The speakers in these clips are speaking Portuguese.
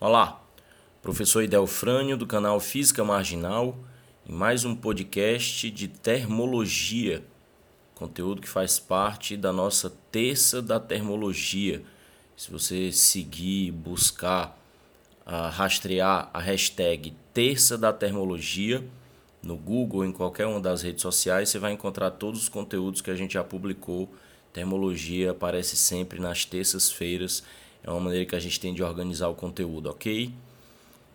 Olá, professor Idelfrânio do canal Física Marginal em mais um podcast de termologia, conteúdo que faz parte da nossa terça da termologia. Se você seguir, buscar, uh, rastrear a hashtag terça da termologia no Google, em qualquer uma das redes sociais, você vai encontrar todos os conteúdos que a gente já publicou. Termologia aparece sempre nas terças-feiras é uma maneira que a gente tem de organizar o conteúdo, ok?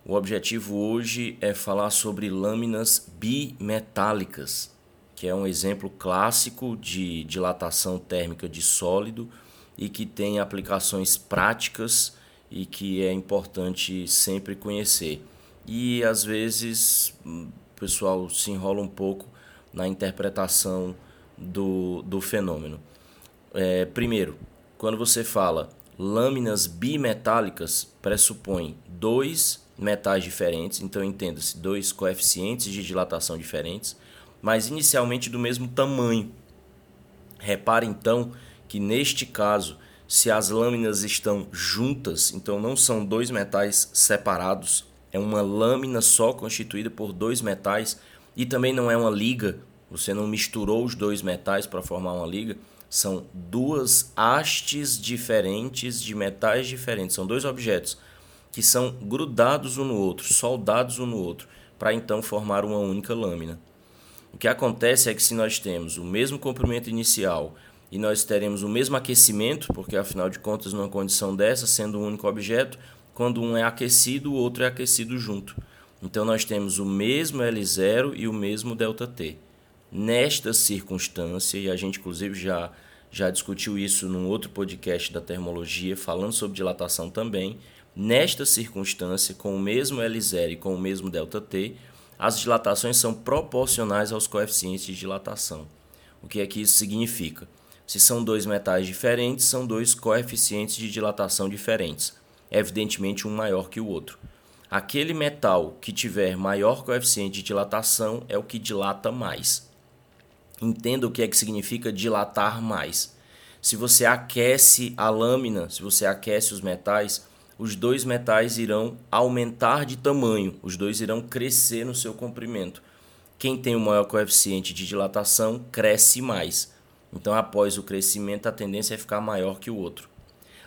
O objetivo hoje é falar sobre lâminas bimetálicas, que é um exemplo clássico de dilatação térmica de sólido e que tem aplicações práticas e que é importante sempre conhecer. E às vezes o pessoal se enrola um pouco na interpretação do, do fenômeno. É, primeiro, quando você fala lâminas bimetálicas pressupõem dois metais diferentes, então entenda-se dois coeficientes de dilatação diferentes, mas inicialmente do mesmo tamanho. Repare então que neste caso, se as lâminas estão juntas, então não são dois metais separados, é uma lâmina só constituída por dois metais e também não é uma liga, você não misturou os dois metais para formar uma liga são duas hastes diferentes de metais diferentes. São dois objetos que são grudados um no outro, soldados um no outro, para então formar uma única lâmina. O que acontece é que se nós temos o mesmo comprimento inicial e nós teremos o mesmo aquecimento, porque afinal de contas, numa condição dessa, sendo um único objeto, quando um é aquecido, o outro é aquecido junto. Então nós temos o mesmo L0 e o mesmo ΔT. Nesta circunstância, e a gente inclusive já, já discutiu isso num outro podcast da termologia, falando sobre dilatação também, nesta circunstância, com o mesmo L0 e com o mesmo ΔT, as dilatações são proporcionais aos coeficientes de dilatação. O que é que isso significa? Se são dois metais diferentes, são dois coeficientes de dilatação diferentes, evidentemente um maior que o outro. Aquele metal que tiver maior coeficiente de dilatação é o que dilata mais entenda o que é que significa dilatar mais. Se você aquece a lâmina, se você aquece os metais, os dois metais irão aumentar de tamanho, os dois irão crescer no seu comprimento. Quem tem o maior coeficiente de dilatação cresce mais. Então, após o crescimento, a tendência é ficar maior que o outro.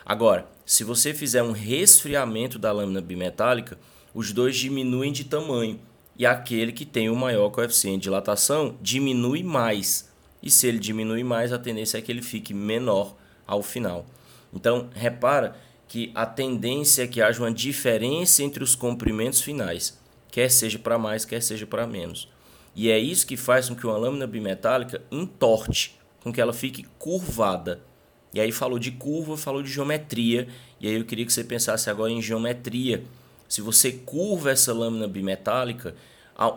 Agora, se você fizer um resfriamento da lâmina bimetálica, os dois diminuem de tamanho e aquele que tem o maior coeficiente de dilatação diminui mais. E se ele diminui mais, a tendência é que ele fique menor ao final. Então, repara que a tendência é que haja uma diferença entre os comprimentos finais, quer seja para mais, quer seja para menos. E é isso que faz com que uma lâmina bimetálica entorte, com que ela fique curvada. E aí falou de curva, falou de geometria, e aí eu queria que você pensasse agora em geometria se você curva essa lâmina bimetálica,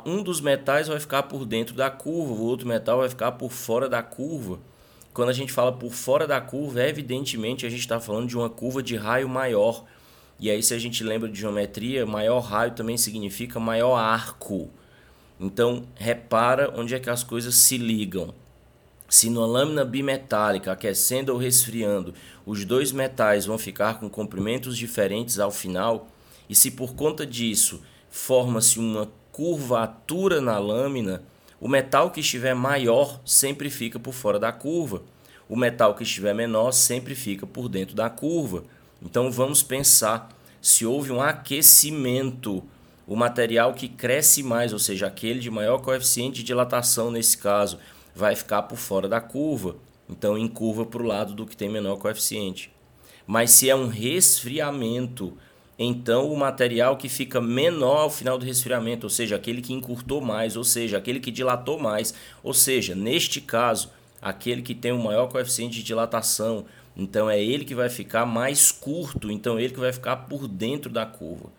um dos metais vai ficar por dentro da curva, o outro metal vai ficar por fora da curva. Quando a gente fala por fora da curva, evidentemente a gente está falando de uma curva de raio maior. E aí, se a gente lembra de geometria, maior raio também significa maior arco. Então, repara onde é que as coisas se ligam. Se numa lâmina bimetálica, aquecendo ou resfriando, os dois metais vão ficar com comprimentos diferentes ao final, e se por conta disso forma-se uma curvatura na lâmina, o metal que estiver maior sempre fica por fora da curva. O metal que estiver menor sempre fica por dentro da curva. Então vamos pensar se houve um aquecimento, o material que cresce mais, ou seja, aquele de maior coeficiente de dilatação nesse caso, vai ficar por fora da curva. Então em curva para o lado do que tem menor coeficiente. Mas se é um resfriamento, então o material que fica menor ao final do resfriamento, ou seja, aquele que encurtou mais, ou seja, aquele que dilatou mais, ou seja, neste caso, aquele que tem o maior coeficiente de dilatação, então é ele que vai ficar mais curto, então é ele que vai ficar por dentro da curva.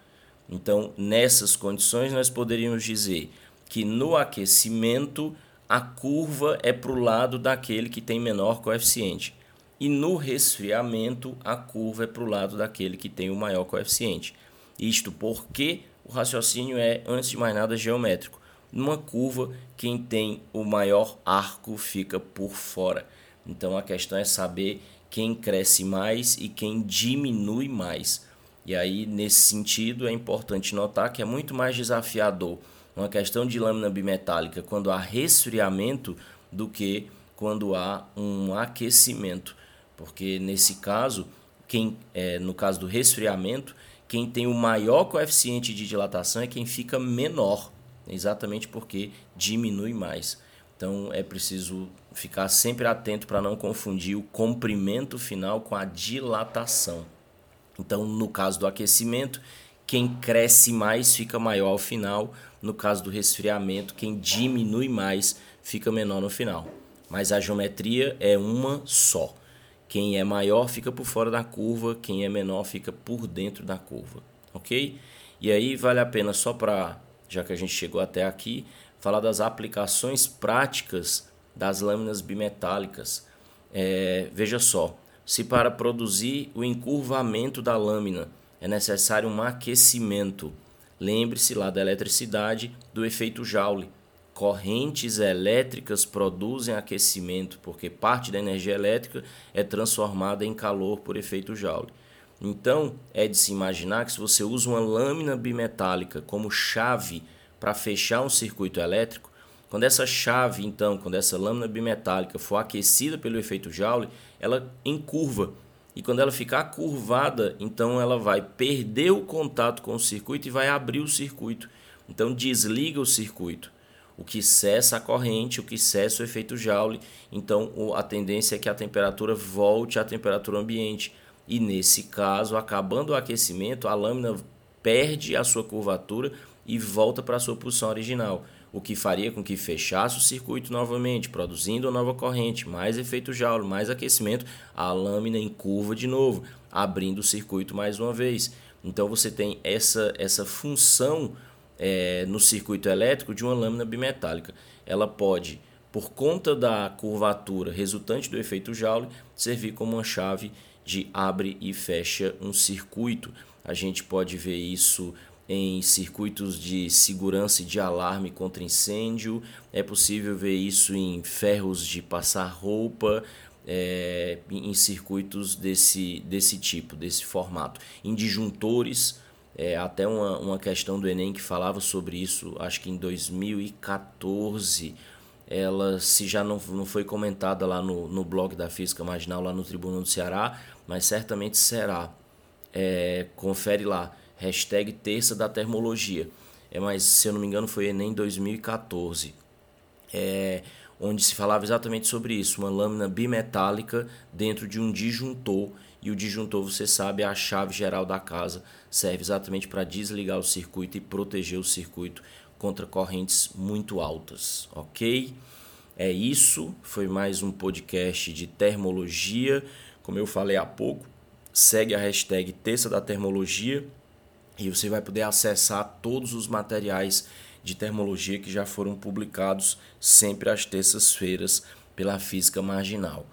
Então, nessas condições, nós poderíamos dizer que no aquecimento a curva é para o lado daquele que tem menor coeficiente e no resfriamento a curva é para o lado daquele que tem o maior coeficiente. Isto porque o raciocínio é, antes de mais nada, geométrico. Numa curva, quem tem o maior arco fica por fora. Então a questão é saber quem cresce mais e quem diminui mais. E aí, nesse sentido, é importante notar que é muito mais desafiador uma questão de lâmina bimetálica quando há resfriamento do que quando há um aquecimento. Porque nesse caso, quem é, no caso do resfriamento, quem tem o maior coeficiente de dilatação é quem fica menor, exatamente porque diminui mais. Então é preciso ficar sempre atento para não confundir o comprimento final com a dilatação. Então, no caso do aquecimento, quem cresce mais fica maior ao final. No caso do resfriamento, quem diminui mais fica menor no final. Mas a geometria é uma só. Quem é maior fica por fora da curva, quem é menor fica por dentro da curva, ok? E aí vale a pena só para, já que a gente chegou até aqui, falar das aplicações práticas das lâminas bimetálicas. É, veja só, se para produzir o encurvamento da lâmina é necessário um aquecimento, lembre-se lá da eletricidade do efeito Joule. Correntes elétricas produzem aquecimento, porque parte da energia elétrica é transformada em calor por efeito Joule. Então, é de se imaginar que se você usa uma lâmina bimetálica como chave para fechar um circuito elétrico, quando essa chave, então, quando essa lâmina bimetálica for aquecida pelo efeito Joule, ela encurva. E quando ela ficar curvada, então ela vai perder o contato com o circuito e vai abrir o circuito. Então desliga o circuito, o que cessa a corrente, o que cessa o efeito Joule. Então a tendência é que a temperatura volte à temperatura ambiente. E nesse caso, acabando o aquecimento, a lâmina perde a sua curvatura e volta para a sua posição original o que faria com que fechasse o circuito novamente, produzindo a nova corrente, mais efeito Joule, mais aquecimento, a lâmina em curva de novo, abrindo o circuito mais uma vez. Então você tem essa, essa função é, no circuito elétrico de uma lâmina bimetálica. Ela pode, por conta da curvatura resultante do efeito Joule, servir como uma chave de abre e fecha um circuito. A gente pode ver isso em circuitos de segurança e de alarme contra incêndio. É possível ver isso em ferros de passar roupa, é, em circuitos desse, desse tipo, desse formato. Em disjuntores, é, até uma, uma questão do Enem que falava sobre isso, acho que em 2014. Ela, se já não, não foi comentada lá no, no blog da Física Marginal, lá no Tribunal do Ceará, mas certamente será. É, confere lá hashtag terça da termologia. É, mas, se eu não me engano, foi Enem 2014. É, onde se falava exatamente sobre isso, uma lâmina bimetálica dentro de um disjuntor, e o disjuntor, você sabe, é a chave geral da casa, serve exatamente para desligar o circuito e proteger o circuito contra correntes muito altas, ok? É isso, foi mais um podcast de termologia, como eu falei há pouco, segue a hashtag Terça da Termologia e você vai poder acessar todos os materiais de termologia que já foram publicados sempre às terças-feiras pela Física Marginal.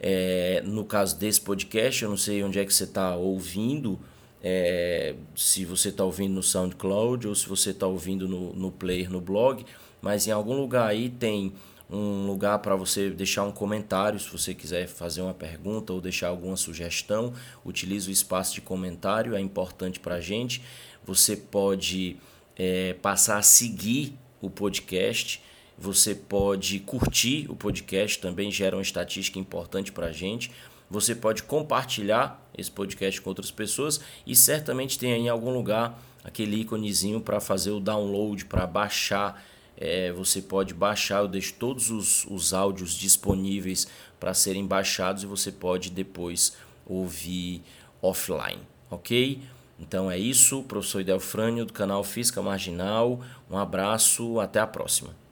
É, no caso desse podcast, eu não sei onde é que você está ouvindo, é, se você está ouvindo no SoundCloud ou se você está ouvindo no, no player, no blog, mas em algum lugar aí tem um lugar para você deixar um comentário, se você quiser fazer uma pergunta ou deixar alguma sugestão, utilize o espaço de comentário, é importante para a gente. Você pode é, passar a seguir o podcast, você pode curtir o podcast, também gera uma estatística importante para a gente. Você pode compartilhar esse podcast com outras pessoas e certamente tem aí em algum lugar aquele íconezinho para fazer o download, para baixar é, você pode baixar, eu deixo todos os, os áudios disponíveis para serem baixados e você pode depois ouvir offline, ok? Então é isso, professor Idelfrânio do canal Física Marginal. Um abraço, até a próxima.